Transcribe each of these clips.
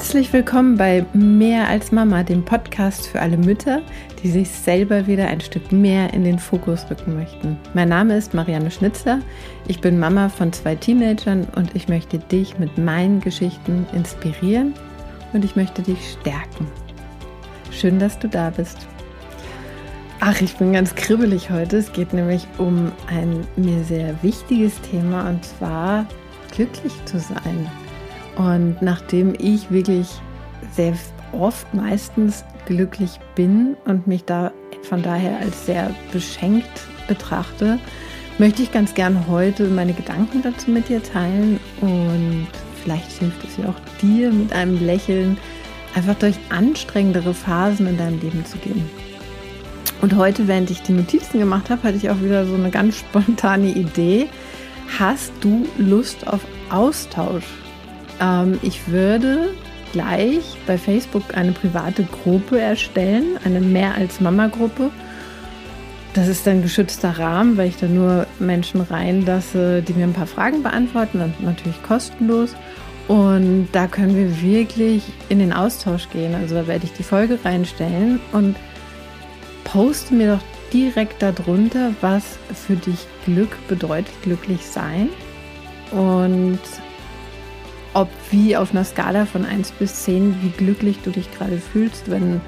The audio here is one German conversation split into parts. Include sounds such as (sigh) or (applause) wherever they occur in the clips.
Herzlich willkommen bei Mehr als Mama, dem Podcast für alle Mütter, die sich selber wieder ein Stück mehr in den Fokus rücken möchten. Mein Name ist Marianne Schnitzer, ich bin Mama von zwei Teenagern und ich möchte dich mit meinen Geschichten inspirieren und ich möchte dich stärken. Schön, dass du da bist. Ach, ich bin ganz kribbelig heute. Es geht nämlich um ein mir sehr wichtiges Thema und zwar glücklich zu sein. Und nachdem ich wirklich sehr oft meistens glücklich bin und mich da von daher als sehr beschenkt betrachte, möchte ich ganz gern heute meine Gedanken dazu mit dir teilen und vielleicht hilft es ja auch dir mit einem Lächeln einfach durch anstrengendere Phasen in deinem Leben zu gehen. Und heute, während ich die Notizen gemacht habe, hatte ich auch wieder so eine ganz (laughs) spontane Idee. Hast du Lust auf Austausch? Ähm, ich würde gleich bei Facebook eine private Gruppe erstellen, eine Mehr als Mama-Gruppe. Das ist ein geschützter Rahmen, weil ich da nur Menschen reinlasse, die mir ein paar Fragen beantworten und natürlich kostenlos. Und da können wir wirklich in den Austausch gehen. Also da werde ich die Folge reinstellen und poste mir doch direkt darunter, was für dich Glück bedeutet, glücklich sein. Und ob wie auf einer Skala von 1 bis 10, wie glücklich du dich gerade fühlst, wenn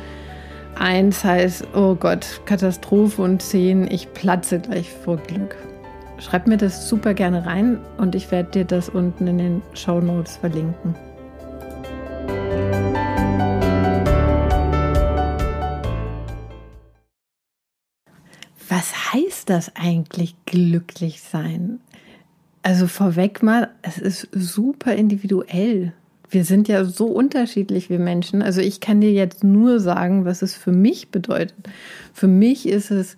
1 heißt, oh Gott, Katastrophe und 10, ich platze gleich vor Glück. Schreib mir das super gerne rein und ich werde dir das unten in den Show Notes verlinken. Was heißt das eigentlich glücklich sein? Also vorweg mal, es ist super individuell. Wir sind ja so unterschiedlich, wir Menschen. Also ich kann dir jetzt nur sagen, was es für mich bedeutet. Für mich ist es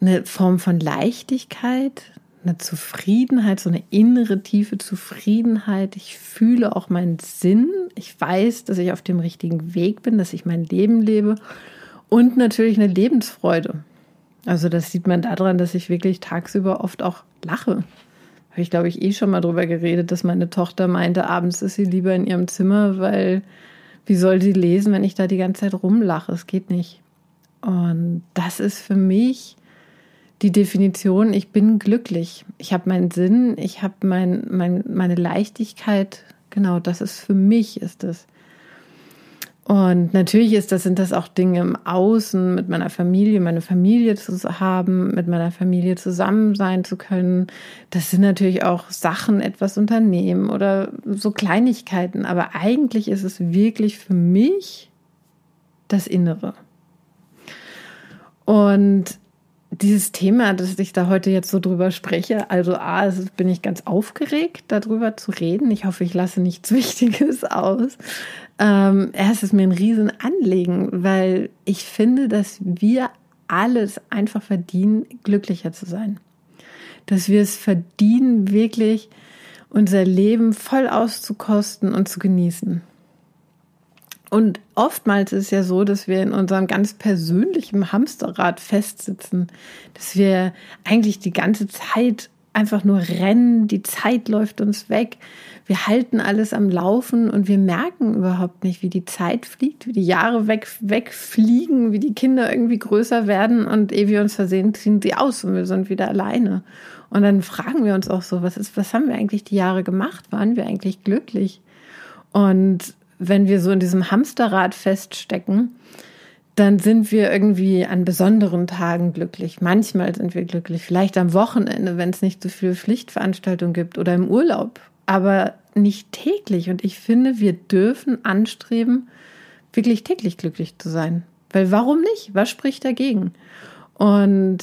eine Form von Leichtigkeit, eine Zufriedenheit, so eine innere tiefe Zufriedenheit. Ich fühle auch meinen Sinn. Ich weiß, dass ich auf dem richtigen Weg bin, dass ich mein Leben lebe und natürlich eine Lebensfreude. Also das sieht man daran, dass ich wirklich tagsüber oft auch lache habe ich, glaube ich, eh schon mal drüber geredet, dass meine Tochter meinte, abends ist sie lieber in ihrem Zimmer, weil wie soll sie lesen, wenn ich da die ganze Zeit rumlache? Es geht nicht. Und das ist für mich die Definition, ich bin glücklich. Ich habe meinen Sinn, ich habe mein, mein, meine Leichtigkeit. Genau, das ist für mich, ist es. Und natürlich ist das, sind das auch Dinge im Außen, mit meiner Familie, meine Familie zu haben, mit meiner Familie zusammen sein zu können. Das sind natürlich auch Sachen, etwas unternehmen oder so Kleinigkeiten. Aber eigentlich ist es wirklich für mich das Innere. Und dieses Thema, dass ich da heute jetzt so drüber spreche, also A, bin ich ganz aufgeregt, darüber zu reden. Ich hoffe, ich lasse nichts (laughs) Wichtiges aus. Ähm, es ist mir ein Riesenanliegen, weil ich finde, dass wir alles einfach verdienen, glücklicher zu sein. Dass wir es verdienen, wirklich unser Leben voll auszukosten und zu genießen. Und oftmals ist es ja so, dass wir in unserem ganz persönlichen Hamsterrad festsitzen, dass wir eigentlich die ganze Zeit einfach nur rennen, die Zeit läuft uns weg, wir halten alles am Laufen und wir merken überhaupt nicht, wie die Zeit fliegt, wie die Jahre weg, wegfliegen, wie die Kinder irgendwie größer werden und ehe wir uns versehen, ziehen sie aus und wir sind wieder alleine. Und dann fragen wir uns auch so, was ist, was haben wir eigentlich die Jahre gemacht? Waren wir eigentlich glücklich? Und wenn wir so in diesem Hamsterrad feststecken, dann sind wir irgendwie an besonderen Tagen glücklich. Manchmal sind wir glücklich, vielleicht am Wochenende, wenn es nicht so viele Pflichtveranstaltungen gibt oder im Urlaub, aber nicht täglich. Und ich finde, wir dürfen anstreben, wirklich täglich glücklich zu sein. Weil warum nicht? Was spricht dagegen? Und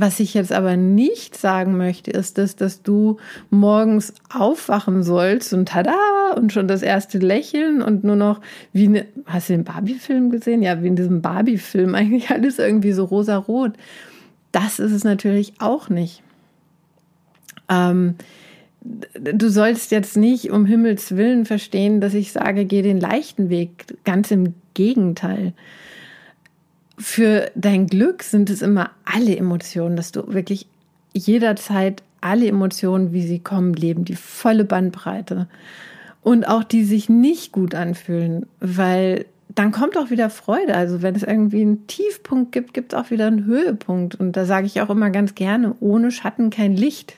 was ich jetzt aber nicht sagen möchte, ist, dass, dass du morgens aufwachen sollst und tada und schon das erste Lächeln und nur noch wie eine, hast du den Barbie-Film gesehen? Ja, wie in diesem Barbie-Film (laughs) eigentlich alles irgendwie so rosa-rot. Das ist es natürlich auch nicht. Ähm, du sollst jetzt nicht um Himmels Willen verstehen, dass ich sage, geh den leichten Weg. Ganz im Gegenteil für dein Glück sind es immer alle Emotionen, dass du wirklich jederzeit alle Emotionen, wie sie kommen, leben, die volle Bandbreite. und auch die sich nicht gut anfühlen, weil dann kommt auch wieder Freude. Also wenn es irgendwie einen Tiefpunkt gibt, gibt es auch wieder einen Höhepunkt. Und da sage ich auch immer ganz gerne, ohne Schatten kein Licht.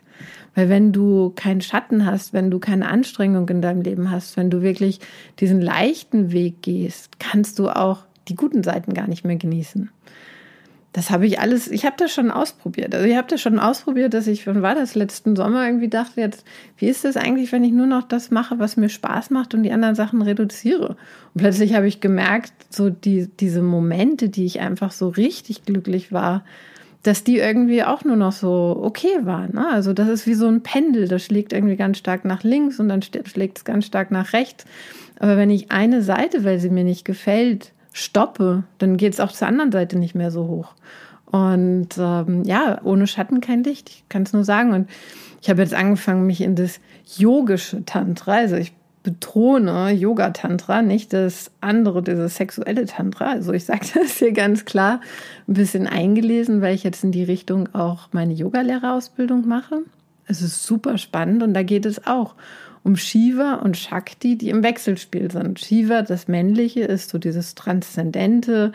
Weil wenn du keinen Schatten hast, wenn du keine Anstrengung in deinem Leben hast, wenn du wirklich diesen leichten Weg gehst, kannst du auch die guten Seiten gar nicht mehr genießen das habe ich alles, ich habe das schon ausprobiert. Also ich habe das schon ausprobiert, dass ich, wann war das, letzten Sommer irgendwie dachte jetzt, wie ist das eigentlich, wenn ich nur noch das mache, was mir Spaß macht und die anderen Sachen reduziere? Und plötzlich habe ich gemerkt, so die, diese Momente, die ich einfach so richtig glücklich war, dass die irgendwie auch nur noch so okay waren. Ne? Also das ist wie so ein Pendel, das schlägt irgendwie ganz stark nach links und dann schlägt es ganz stark nach rechts. Aber wenn ich eine Seite, weil sie mir nicht gefällt, stoppe, dann geht es auch zur anderen Seite nicht mehr so hoch. Und ähm, ja, ohne Schatten kein Licht, ich kann es nur sagen. Und ich habe jetzt angefangen, mich in das yogische Tantra, also ich betone Yoga-Tantra, nicht das andere, dieses sexuelle Tantra. Also ich sage (laughs) das hier ganz klar, ein bisschen eingelesen, weil ich jetzt in die Richtung auch meine Yogalehrerausbildung mache. Es ist super spannend und da geht es auch um Shiva und Shakti, die im Wechselspiel sind. Shiva, das Männliche, ist so dieses Transzendente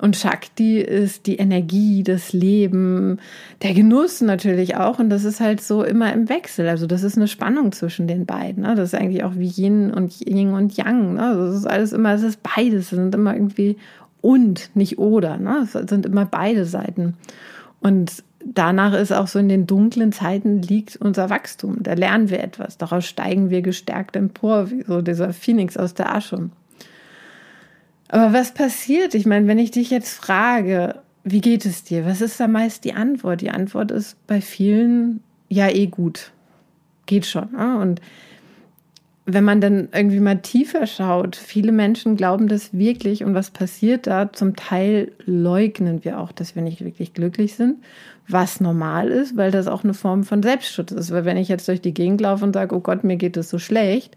und Shakti ist die Energie, das Leben, der Genuss natürlich auch. Und das ist halt so immer im Wechsel. Also das ist eine Spannung zwischen den beiden. Ne? Das ist eigentlich auch wie Yin und Yin und Yang. Ne? Das ist alles immer, es ist beides. Es sind immer irgendwie und, nicht oder. Ne? Es sind immer beide Seiten. Und danach ist auch so in den dunklen Zeiten liegt unser Wachstum. Da lernen wir etwas. Daraus steigen wir gestärkt empor, wie so dieser Phoenix aus der Asche. Aber was passiert? Ich meine, wenn ich dich jetzt frage, wie geht es dir? Was ist da meist die Antwort? Die Antwort ist bei vielen ja eh gut. Geht schon. Ne? Und wenn man dann irgendwie mal tiefer schaut, viele Menschen glauben das wirklich und was passiert da? Zum Teil leugnen wir auch, dass wir nicht wirklich glücklich sind, was normal ist, weil das auch eine Form von Selbstschutz ist. Weil wenn ich jetzt durch die Gegend laufe und sage, oh Gott, mir geht es so schlecht,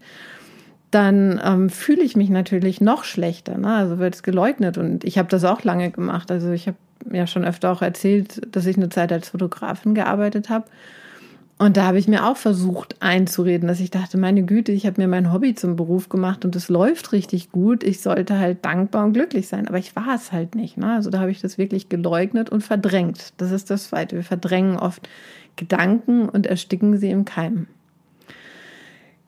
dann ähm, fühle ich mich natürlich noch schlechter. Ne? Also wird es geleugnet und ich habe das auch lange gemacht. Also ich habe ja schon öfter auch erzählt, dass ich eine Zeit als Fotografin gearbeitet habe und da habe ich mir auch versucht einzureden, dass ich dachte, meine Güte, ich habe mir mein Hobby zum Beruf gemacht und es läuft richtig gut. Ich sollte halt dankbar und glücklich sein. Aber ich war es halt nicht. Ne? Also da habe ich das wirklich geleugnet und verdrängt. Das ist das Zweite. Wir verdrängen oft Gedanken und ersticken sie im Keim.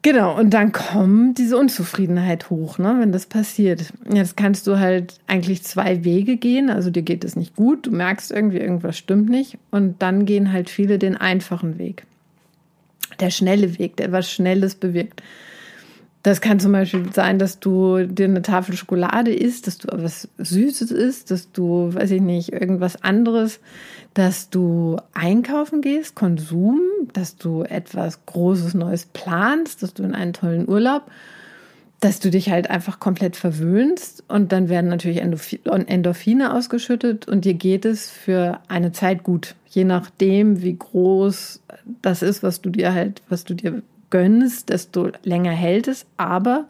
Genau, und dann kommt diese Unzufriedenheit hoch, ne, wenn das passiert. Jetzt kannst du halt eigentlich zwei Wege gehen. Also dir geht es nicht gut, du merkst irgendwie, irgendwas stimmt nicht. Und dann gehen halt viele den einfachen Weg der schnelle Weg, der was Schnelles bewirkt. Das kann zum Beispiel sein, dass du dir eine Tafel Schokolade isst, dass du was Süßes isst, dass du, weiß ich nicht, irgendwas anderes, dass du einkaufen gehst, Konsum, dass du etwas Großes Neues planst, dass du in einen tollen Urlaub dass du dich halt einfach komplett verwöhnst und dann werden natürlich Endorphine ausgeschüttet und dir geht es für eine Zeit gut, je nachdem, wie groß das ist, was du dir halt, was du dir gönnst, desto länger hält es, aber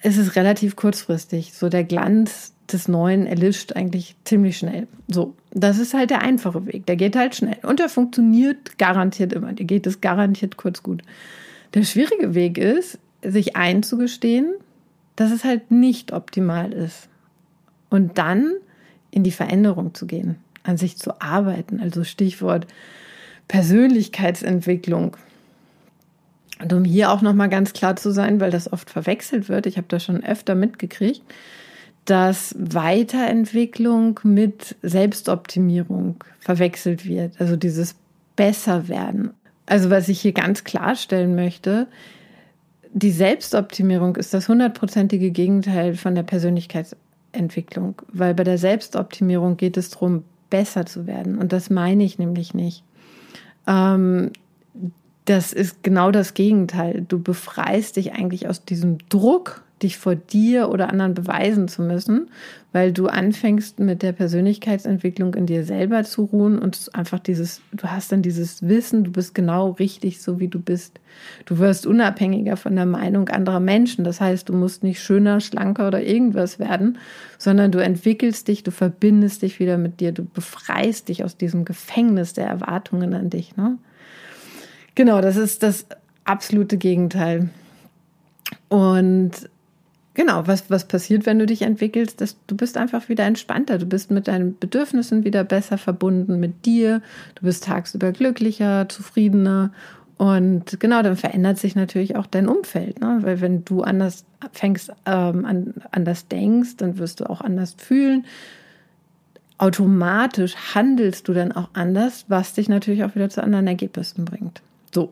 es ist relativ kurzfristig. So der Glanz des Neuen erlischt eigentlich ziemlich schnell. So, das ist halt der einfache Weg. Der geht halt schnell und der funktioniert garantiert immer. Dir geht es garantiert kurz gut. Der schwierige Weg ist, sich einzugestehen, dass es halt nicht optimal ist. Und dann in die Veränderung zu gehen, an sich zu arbeiten. Also Stichwort Persönlichkeitsentwicklung. Und um hier auch nochmal ganz klar zu sein, weil das oft verwechselt wird, ich habe das schon öfter mitgekriegt, dass Weiterentwicklung mit Selbstoptimierung verwechselt wird. Also dieses Besserwerden. Also was ich hier ganz klarstellen möchte, die Selbstoptimierung ist das hundertprozentige Gegenteil von der Persönlichkeitsentwicklung, weil bei der Selbstoptimierung geht es darum, besser zu werden. Und das meine ich nämlich nicht. Ähm, das ist genau das Gegenteil. Du befreist dich eigentlich aus diesem Druck, dich vor dir oder anderen beweisen zu müssen, weil du anfängst mit der Persönlichkeitsentwicklung in dir selber zu ruhen und einfach dieses, du hast dann dieses Wissen, du bist genau richtig so wie du bist. Du wirst unabhängiger von der Meinung anderer Menschen. Das heißt, du musst nicht schöner, schlanker oder irgendwas werden, sondern du entwickelst dich, du verbindest dich wieder mit dir, du befreist dich aus diesem Gefängnis der Erwartungen an dich. Ne? Genau, das ist das absolute Gegenteil. Und genau, was, was passiert, wenn du dich entwickelst? Dass du bist einfach wieder entspannter. Du bist mit deinen Bedürfnissen wieder besser verbunden mit dir. Du bist tagsüber glücklicher, zufriedener. Und genau, dann verändert sich natürlich auch dein Umfeld. Ne? Weil wenn du anders fängst, ähm, an, anders denkst, dann wirst du auch anders fühlen. Automatisch handelst du dann auch anders, was dich natürlich auch wieder zu anderen Ergebnissen bringt. So,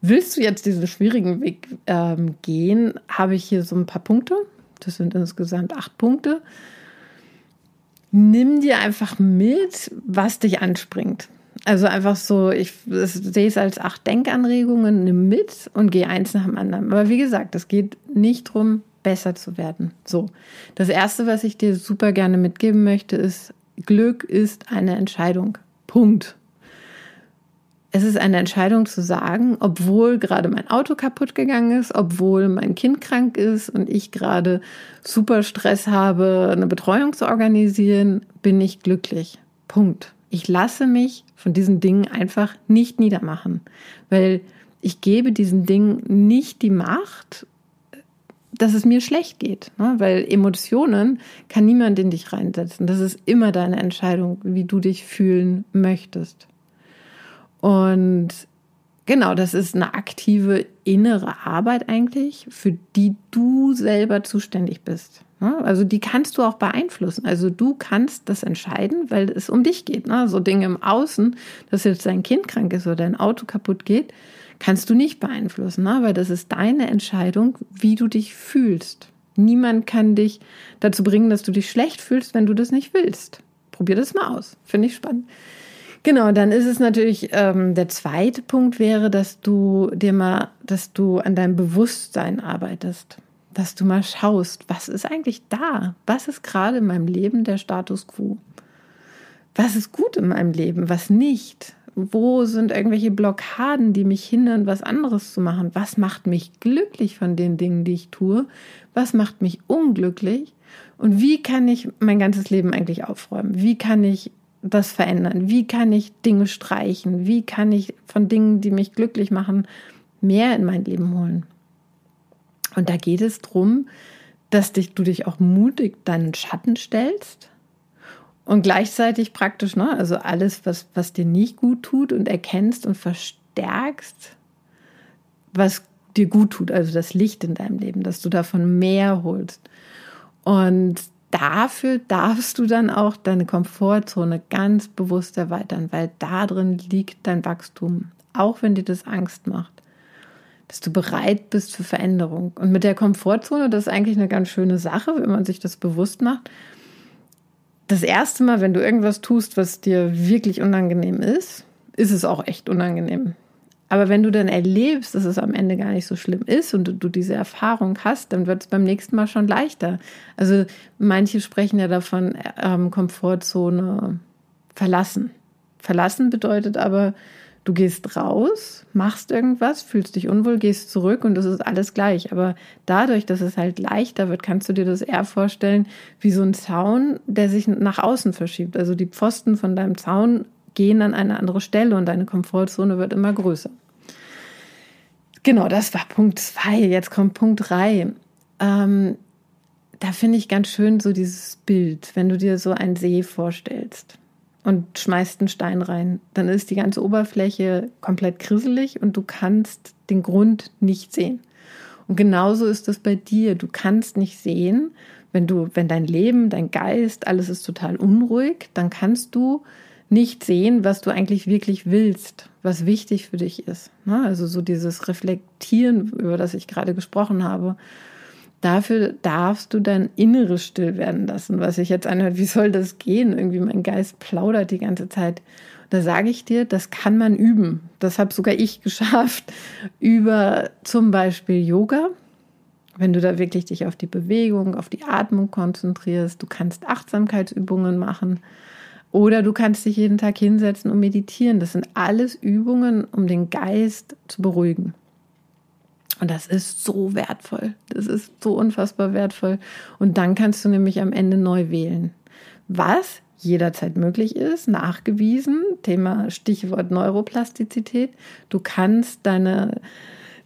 Willst du jetzt diesen schwierigen Weg ähm, gehen, habe ich hier so ein paar Punkte. Das sind insgesamt acht Punkte. Nimm dir einfach mit, was dich anspringt. Also einfach so, ich sehe es als acht Denkanregungen, nimm mit und geh eins nach dem anderen. Aber wie gesagt, es geht nicht darum, besser zu werden. So, das Erste, was ich dir super gerne mitgeben möchte, ist, Glück ist eine Entscheidung. Punkt es ist eine Entscheidung zu sagen, obwohl gerade mein Auto kaputt gegangen ist, obwohl mein Kind krank ist und ich gerade super Stress habe, eine Betreuung zu organisieren, bin ich glücklich. Punkt. Ich lasse mich von diesen Dingen einfach nicht niedermachen, weil ich gebe diesen Dingen nicht die Macht, dass es mir schlecht geht, ne? weil Emotionen kann niemand in dich reinsetzen. Das ist immer deine Entscheidung, wie du dich fühlen möchtest. Und genau, das ist eine aktive innere Arbeit eigentlich, für die du selber zuständig bist. Ne? Also die kannst du auch beeinflussen. Also du kannst das entscheiden, weil es um dich geht. Ne? So Dinge im Außen, dass jetzt dein Kind krank ist oder dein Auto kaputt geht, kannst du nicht beeinflussen, ne? weil das ist deine Entscheidung, wie du dich fühlst. Niemand kann dich dazu bringen, dass du dich schlecht fühlst, wenn du das nicht willst. Probier das mal aus. Finde ich spannend. Genau, dann ist es natürlich, ähm, der zweite Punkt wäre, dass du dir mal, dass du an deinem Bewusstsein arbeitest. Dass du mal schaust, was ist eigentlich da? Was ist gerade in meinem Leben der Status quo? Was ist gut in meinem Leben? Was nicht? Wo sind irgendwelche Blockaden, die mich hindern, was anderes zu machen? Was macht mich glücklich von den Dingen, die ich tue? Was macht mich unglücklich? Und wie kann ich mein ganzes Leben eigentlich aufräumen? Wie kann ich das verändern? Wie kann ich Dinge streichen? Wie kann ich von Dingen, die mich glücklich machen, mehr in mein Leben holen? Und da geht es darum, dass dich, du dich auch mutig deinen Schatten stellst und gleichzeitig praktisch, ne, also alles, was, was dir nicht gut tut und erkennst und verstärkst, was dir gut tut, also das Licht in deinem Leben, dass du davon mehr holst. Und dafür darfst du dann auch deine Komfortzone ganz bewusst erweitern, weil da drin liegt dein Wachstum, auch wenn dir das Angst macht. Dass du bereit bist für Veränderung. Und mit der Komfortzone, das ist eigentlich eine ganz schöne Sache, wenn man sich das bewusst macht. Das erste Mal, wenn du irgendwas tust, was dir wirklich unangenehm ist, ist es auch echt unangenehm. Aber wenn du dann erlebst, dass es am Ende gar nicht so schlimm ist und du, du diese Erfahrung hast, dann wird es beim nächsten Mal schon leichter. Also manche sprechen ja davon, ähm, Komfortzone verlassen. Verlassen bedeutet aber, du gehst raus, machst irgendwas, fühlst dich unwohl, gehst zurück und das ist alles gleich. Aber dadurch, dass es halt leichter wird, kannst du dir das eher vorstellen wie so ein Zaun, der sich nach außen verschiebt. Also die Pfosten von deinem Zaun gehen an eine andere Stelle und deine Komfortzone wird immer größer. Genau, das war Punkt zwei. Jetzt kommt Punkt drei. Ähm, da finde ich ganz schön so dieses Bild, wenn du dir so einen See vorstellst und schmeißt einen Stein rein, dann ist die ganze Oberfläche komplett krisselig und du kannst den Grund nicht sehen. Und genauso ist das bei dir. Du kannst nicht sehen, wenn du, wenn dein Leben, dein Geist, alles ist total unruhig, dann kannst du nicht sehen, was du eigentlich wirklich willst, was wichtig für dich ist. Ne? Also so dieses Reflektieren, über das ich gerade gesprochen habe. Dafür darfst du dein Inneres still werden lassen, was ich jetzt anhört, wie soll das gehen? Irgendwie mein Geist plaudert die ganze Zeit. Da sage ich dir, das kann man üben. Das habe sogar ich (laughs) geschafft über zum Beispiel Yoga. Wenn du da wirklich dich auf die Bewegung, auf die Atmung konzentrierst, du kannst Achtsamkeitsübungen machen. Oder du kannst dich jeden Tag hinsetzen und meditieren. Das sind alles Übungen, um den Geist zu beruhigen. Und das ist so wertvoll. Das ist so unfassbar wertvoll. Und dann kannst du nämlich am Ende neu wählen. Was jederzeit möglich ist, nachgewiesen, Thema Stichwort Neuroplastizität. Du kannst deine,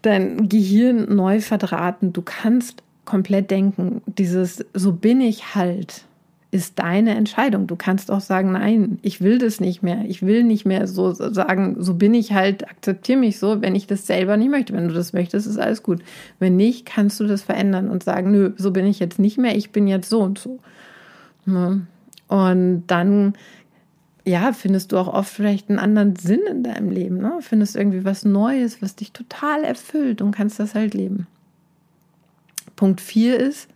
dein Gehirn neu verdrahten. Du kannst komplett denken, dieses so bin ich halt ist deine Entscheidung. Du kannst auch sagen, nein, ich will das nicht mehr. Ich will nicht mehr so sagen, so bin ich halt, akzeptiere mich so, wenn ich das selber nicht möchte. Wenn du das möchtest, ist alles gut. Wenn nicht, kannst du das verändern und sagen, nö, so bin ich jetzt nicht mehr, ich bin jetzt so und so. Ne? Und dann, ja, findest du auch oft vielleicht einen anderen Sinn in deinem Leben. Ne? Findest irgendwie was Neues, was dich total erfüllt und kannst das halt leben. Punkt 4 ist,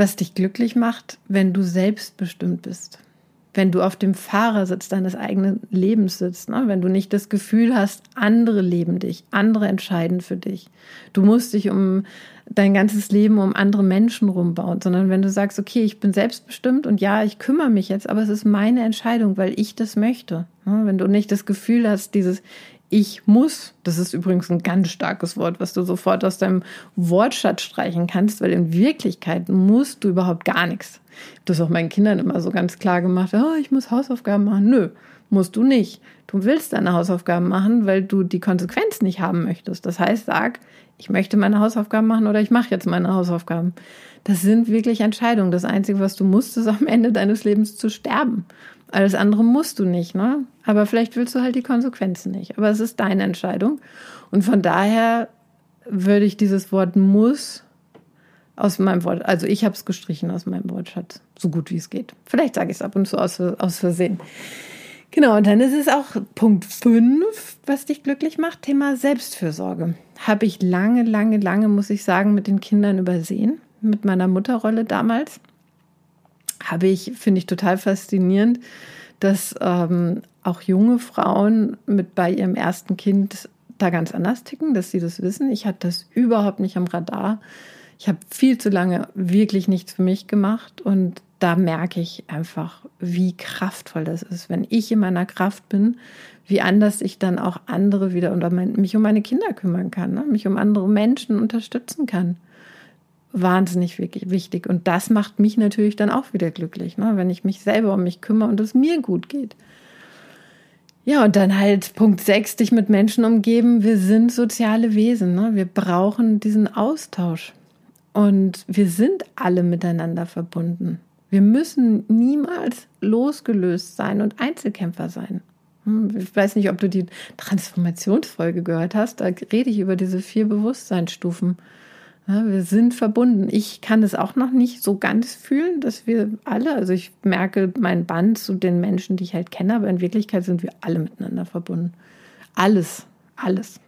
was dich glücklich macht, wenn du selbstbestimmt bist. Wenn du auf dem Fahrersitz deines eigenen Lebens sitzt, ne? wenn du nicht das Gefühl hast, andere leben dich, andere entscheiden für dich. Du musst dich um dein ganzes Leben um andere Menschen rumbauen, sondern wenn du sagst, okay, ich bin selbstbestimmt und ja, ich kümmere mich jetzt, aber es ist meine Entscheidung, weil ich das möchte. Ne? Wenn du nicht das Gefühl hast, dieses ich muss, das ist übrigens ein ganz starkes Wort, was du sofort aus deinem Wortschatz streichen kannst, weil in Wirklichkeit musst du überhaupt gar nichts. Ich habe das auch meinen Kindern immer so ganz klar gemacht, oh, ich muss Hausaufgaben machen. Nö, musst du nicht. Du willst deine Hausaufgaben machen, weil du die Konsequenz nicht haben möchtest. Das heißt, sag, ich möchte meine Hausaufgaben machen oder ich mache jetzt meine Hausaufgaben. Das sind wirklich Entscheidungen. Das Einzige, was du musst, ist am Ende deines Lebens zu sterben. Alles andere musst du nicht, ne? Aber vielleicht willst du halt die Konsequenzen nicht. Aber es ist deine Entscheidung. Und von daher würde ich dieses Wort muss aus meinem Wort, also ich habe es gestrichen aus meinem Wortschatz, so gut wie es geht. Vielleicht sage ich es ab und zu aus, aus Versehen. Genau, und dann ist es auch Punkt 5, was dich glücklich macht, Thema Selbstfürsorge. Habe ich lange, lange, lange, muss ich sagen, mit den Kindern übersehen, mit meiner Mutterrolle damals habe ich, finde ich total faszinierend, dass ähm, auch junge Frauen mit bei ihrem ersten Kind da ganz anders ticken, dass sie das wissen. Ich hatte das überhaupt nicht am Radar. Ich habe viel zu lange wirklich nichts für mich gemacht und da merke ich einfach, wie kraftvoll das ist, wenn ich in meiner Kraft bin, wie anders ich dann auch andere wieder und mich um meine Kinder kümmern kann, ne? mich um andere Menschen unterstützen kann wahnsinnig wichtig. Und das macht mich natürlich dann auch wieder glücklich, ne? wenn ich mich selber um mich kümmere und es mir gut geht. Ja, und dann halt Punkt 6, dich mit Menschen umgeben. Wir sind soziale Wesen. Ne? Wir brauchen diesen Austausch. Und wir sind alle miteinander verbunden. Wir müssen niemals losgelöst sein und Einzelkämpfer sein. Hm, ich weiß nicht, ob du die Transformationsfolge gehört hast. Da rede ich über diese vier Bewusstseinsstufen. Ja, wir sind verbunden. Ich kann es auch noch nicht so ganz fühlen, dass wir alle, also ich merke mein Band zu den Menschen, die ich halt kenne, aber in Wirklichkeit sind wir alle miteinander verbunden. Alles, alles.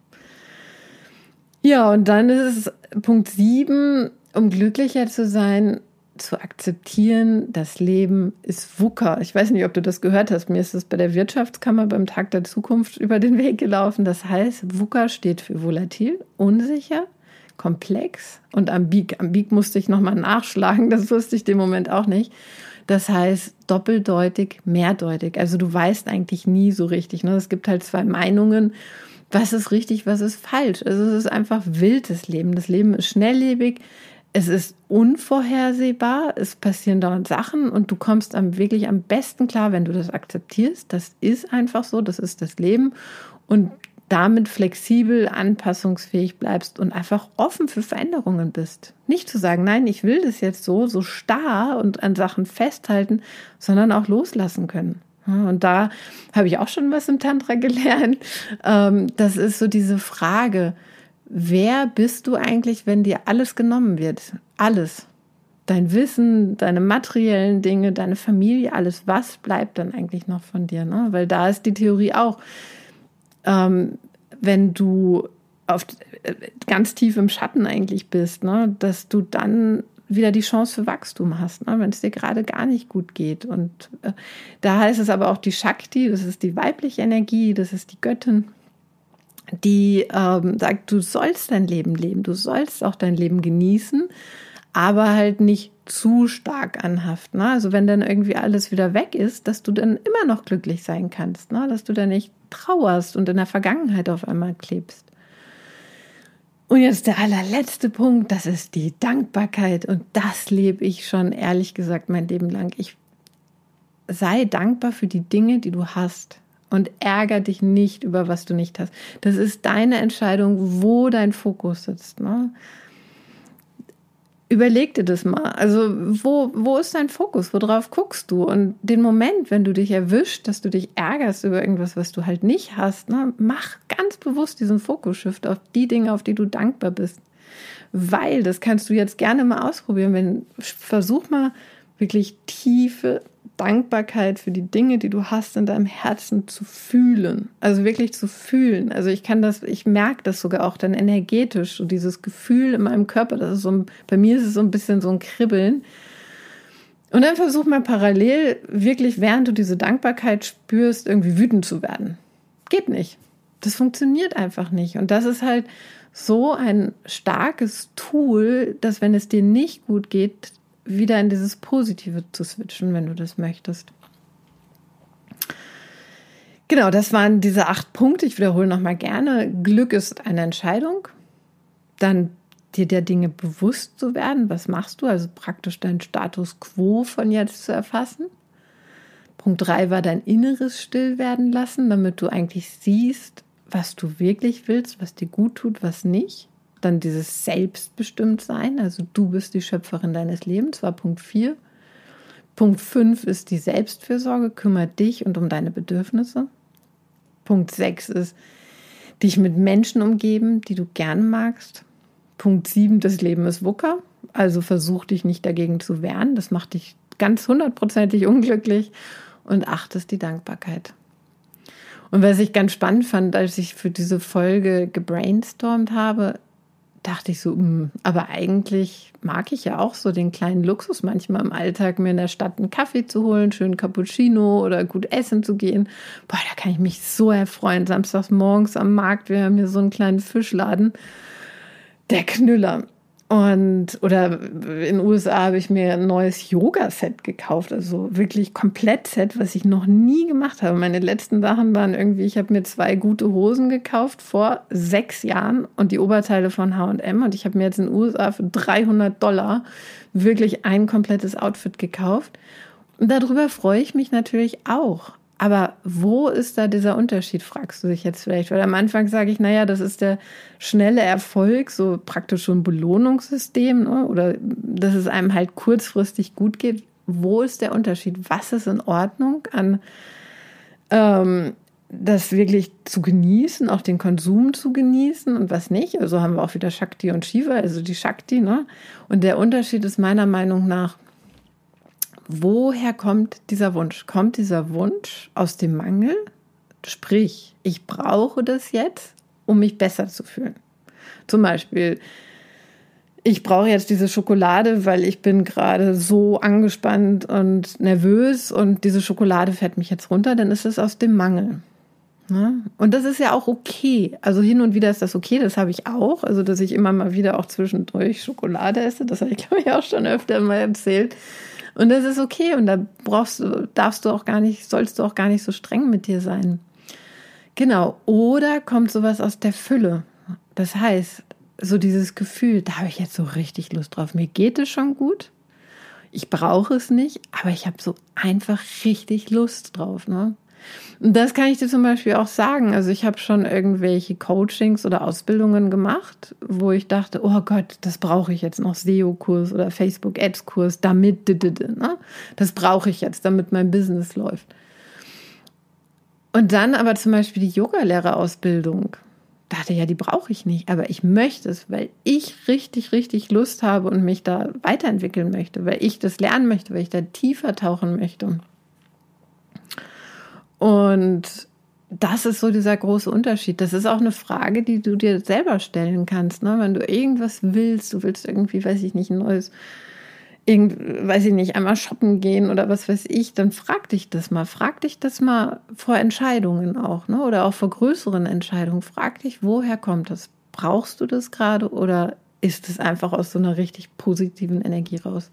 Ja, und dann ist es Punkt 7, um glücklicher zu sein, zu akzeptieren, das Leben ist WUKA. Ich weiß nicht, ob du das gehört hast. Mir ist es bei der Wirtschaftskammer beim Tag der Zukunft über den Weg gelaufen. Das heißt, WUKA steht für volatil, unsicher, komplex und ambig. Ambig musste ich nochmal nachschlagen, (laughs) das wusste ich dem Moment auch nicht. Das heißt doppeldeutig, mehrdeutig. Also du weißt eigentlich nie so richtig. Ne? Es gibt halt zwei Meinungen. Was ist richtig, was ist falsch? Also es ist einfach wildes Leben. Das Leben ist schnelllebig. Es ist unvorhersehbar. Es passieren dauernd Sachen und du kommst am, wirklich am besten klar, wenn du das akzeptierst. Das ist einfach so. Das ist das Leben. Und damit flexibel, anpassungsfähig bleibst und einfach offen für Veränderungen bist. Nicht zu sagen, nein, ich will das jetzt so, so starr und an Sachen festhalten, sondern auch loslassen können. Und da habe ich auch schon was im Tantra (laughs) gelernt. Ähm, das ist so diese Frage, wer bist du eigentlich, wenn dir alles genommen wird? Alles. Dein Wissen, deine materiellen Dinge, deine Familie, alles. Was bleibt dann eigentlich noch von dir? Ne? Weil da ist die Theorie auch, ähm, wenn du auf, ganz tief im Schatten eigentlich bist, ne, dass du dann wieder die Chance für Wachstum hast, ne, wenn es dir gerade gar nicht gut geht. Und äh, da heißt es aber auch die Shakti, das ist die weibliche Energie, das ist die Göttin, die ähm, sagt, du sollst dein Leben leben, du sollst auch dein Leben genießen, aber halt nicht zu stark anhaften. Ne? Also wenn dann irgendwie alles wieder weg ist, dass du dann immer noch glücklich sein kannst, ne? dass du dann nicht trauerst und in der Vergangenheit auf einmal klebst. Und jetzt der allerletzte Punkt, das ist die Dankbarkeit. Und das lebe ich schon, ehrlich gesagt, mein Leben lang. Ich sei dankbar für die Dinge, die du hast. und ärger dich nicht über was du nicht hast. Das ist deine Entscheidung, wo dein Fokus sitzt. Ne? Überleg dir das mal. Also, wo, wo ist dein Fokus? Worauf guckst du? Und den Moment, wenn du dich erwischt, dass du dich ärgerst über irgendwas, was du halt nicht hast, ne, mach ganz bewusst diesen Fokus-Shift auf die Dinge, auf die du dankbar bist. Weil, das kannst du jetzt gerne mal ausprobieren, wenn, versuch mal wirklich tiefe Dankbarkeit für die Dinge, die du hast in deinem Herzen zu fühlen. Also wirklich zu fühlen. Also ich kann das, ich merke das sogar auch dann energetisch, so dieses Gefühl in meinem Körper. Das ist so ein, bei mir ist es so ein bisschen so ein Kribbeln. Und dann versuch mal parallel wirklich, während du diese Dankbarkeit spürst, irgendwie wütend zu werden. Geht nicht. Das funktioniert einfach nicht. Und das ist halt so ein starkes Tool, dass wenn es dir nicht gut geht, wieder in dieses Positive zu switchen, wenn du das möchtest. Genau, das waren diese acht Punkte. Ich wiederhole nochmal gerne. Glück ist eine Entscheidung. Dann dir der Dinge bewusst zu werden. Was machst du? Also praktisch deinen Status quo von jetzt zu erfassen. Punkt drei war dein Inneres still werden lassen, damit du eigentlich siehst, was du wirklich willst, was dir gut tut, was nicht dann dieses Selbstbestimmtsein, also du bist die Schöpferin deines Lebens, war Punkt 4. Punkt 5 ist die Selbstfürsorge, kümmere dich und um deine Bedürfnisse. Punkt 6 ist dich mit Menschen umgeben, die du gern magst. Punkt 7, das Leben ist Wucker, also versuch dich nicht dagegen zu wehren, das macht dich ganz hundertprozentig unglücklich. Und 8 ist die Dankbarkeit. Und was ich ganz spannend fand, als ich für diese Folge gebrainstormt habe, dachte ich so, mh, hm, aber eigentlich mag ich ja auch so den kleinen Luxus manchmal im Alltag, mir in der Stadt einen Kaffee zu holen, schön Cappuccino oder gut essen zu gehen. Boah, da kann ich mich so erfreuen. Samstags morgens am Markt, wir haben hier so einen kleinen Fischladen. Der Knüller. Und, oder in den USA habe ich mir ein neues Yoga-Set gekauft, also wirklich Komplett-Set, was ich noch nie gemacht habe. Meine letzten Sachen waren irgendwie, ich habe mir zwei gute Hosen gekauft vor sechs Jahren und die Oberteile von H&M und ich habe mir jetzt in den USA für 300 Dollar wirklich ein komplettes Outfit gekauft. Und darüber freue ich mich natürlich auch. Aber wo ist da dieser Unterschied, fragst du dich jetzt vielleicht? Weil am Anfang sage ich, naja, das ist der schnelle Erfolg, so praktisch so ein Belohnungssystem, ne? oder dass es einem halt kurzfristig gut geht. Wo ist der Unterschied? Was ist in Ordnung an ähm, das wirklich zu genießen, auch den Konsum zu genießen und was nicht? Also haben wir auch wieder Shakti und Shiva, also die Shakti, ne? Und der Unterschied ist meiner Meinung nach, woher kommt dieser Wunsch? Kommt dieser Wunsch aus dem Mangel? Sprich, ich brauche das jetzt, um mich besser zu fühlen. Zum Beispiel, ich brauche jetzt diese Schokolade, weil ich bin gerade so angespannt und nervös und diese Schokolade fährt mich jetzt runter, dann ist es aus dem Mangel. Ne? Und das ist ja auch okay. Also hin und wieder ist das okay, das habe ich auch. Also, dass ich immer mal wieder auch zwischendurch Schokolade esse, das habe ich, (laughs) glaube ich, auch schon öfter mal erzählt. Und das ist okay und da brauchst du, darfst du auch gar nicht, sollst du auch gar nicht so streng mit dir sein. Genau. Oder kommt sowas aus der Fülle. Das heißt, so dieses Gefühl, da habe ich jetzt so richtig Lust drauf. Mir geht es schon gut. Ich brauche es nicht, aber ich habe so einfach richtig Lust drauf. Ne? Und das kann ich dir zum Beispiel auch sagen. Also ich habe schon irgendwelche Coachings oder Ausbildungen gemacht, wo ich dachte, oh Gott, das brauche ich jetzt noch SEO-Kurs oder Facebook-Ads-Kurs, damit, ne? das brauche ich jetzt, damit mein Business läuft. Und dann aber zum Beispiel die Yogalehrerausbildung. Dachte ja, die brauche ich nicht, aber ich möchte es, weil ich richtig, richtig Lust habe und mich da weiterentwickeln möchte, weil ich das lernen möchte, weil ich da tiefer tauchen möchte. Und das ist so dieser große Unterschied. Das ist auch eine Frage, die du dir selber stellen kannst. Ne? Wenn du irgendwas willst, du willst irgendwie, weiß ich nicht, ein neues, irgend, weiß ich nicht, einmal shoppen gehen oder was weiß ich, dann frag dich das mal. Frag dich das mal vor Entscheidungen auch, ne? Oder auch vor größeren Entscheidungen. Frag dich, woher kommt das? Brauchst du das gerade oder ist es einfach aus so einer richtig positiven Energie raus?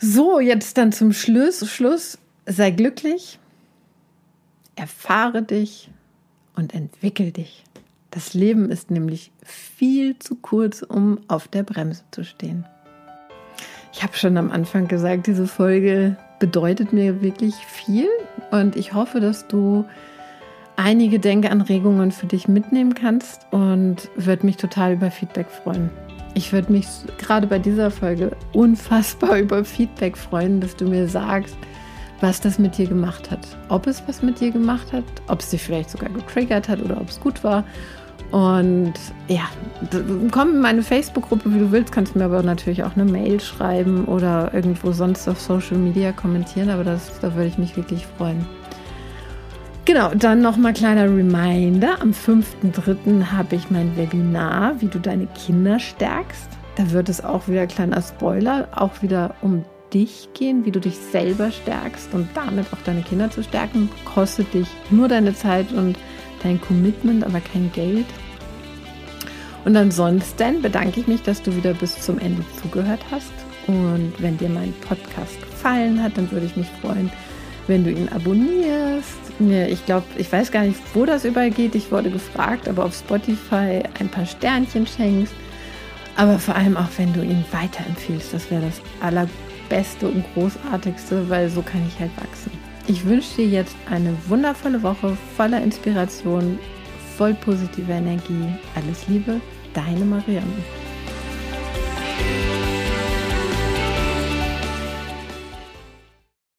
So, jetzt dann zum Schluss, Schluss Sei glücklich, erfahre dich und entwickel dich. Das Leben ist nämlich viel zu kurz, um auf der Bremse zu stehen. Ich habe schon am Anfang gesagt, diese Folge bedeutet mir wirklich viel und ich hoffe, dass du einige Denkanregungen für dich mitnehmen kannst und würde mich total über Feedback freuen. Ich würde mich gerade bei dieser Folge unfassbar (laughs) über Feedback freuen, dass du mir sagst, was das mit dir gemacht hat. Ob es was mit dir gemacht hat, ob es dich vielleicht sogar getriggert hat oder ob es gut war. Und ja, komm in meine Facebook-Gruppe, wie du willst, kannst mir aber natürlich auch eine Mail schreiben oder irgendwo sonst auf Social Media kommentieren, aber das, da würde ich mich wirklich freuen. Genau, dann nochmal kleiner Reminder. Am 5.3. habe ich mein Webinar, wie du deine Kinder stärkst. Da wird es auch wieder kleiner Spoiler, auch wieder um dich gehen, wie du dich selber stärkst und damit auch deine Kinder zu stärken. Kostet dich nur deine Zeit und dein Commitment, aber kein Geld. Und ansonsten bedanke ich mich, dass du wieder bis zum Ende zugehört hast. Und wenn dir mein Podcast gefallen hat, dann würde ich mich freuen, wenn du ihn abonnierst. Ich glaube, ich weiß gar nicht, wo das überall geht. Ich wurde gefragt, aber auf Spotify ein paar Sternchen schenkst. Aber vor allem auch, wenn du ihn weiterempfiehlst. Das wäre das Allerbeste und Großartigste, weil so kann ich halt wachsen. Ich wünsche dir jetzt eine wundervolle Woche voller Inspiration, voll positiver Energie. Alles Liebe, deine Marianne.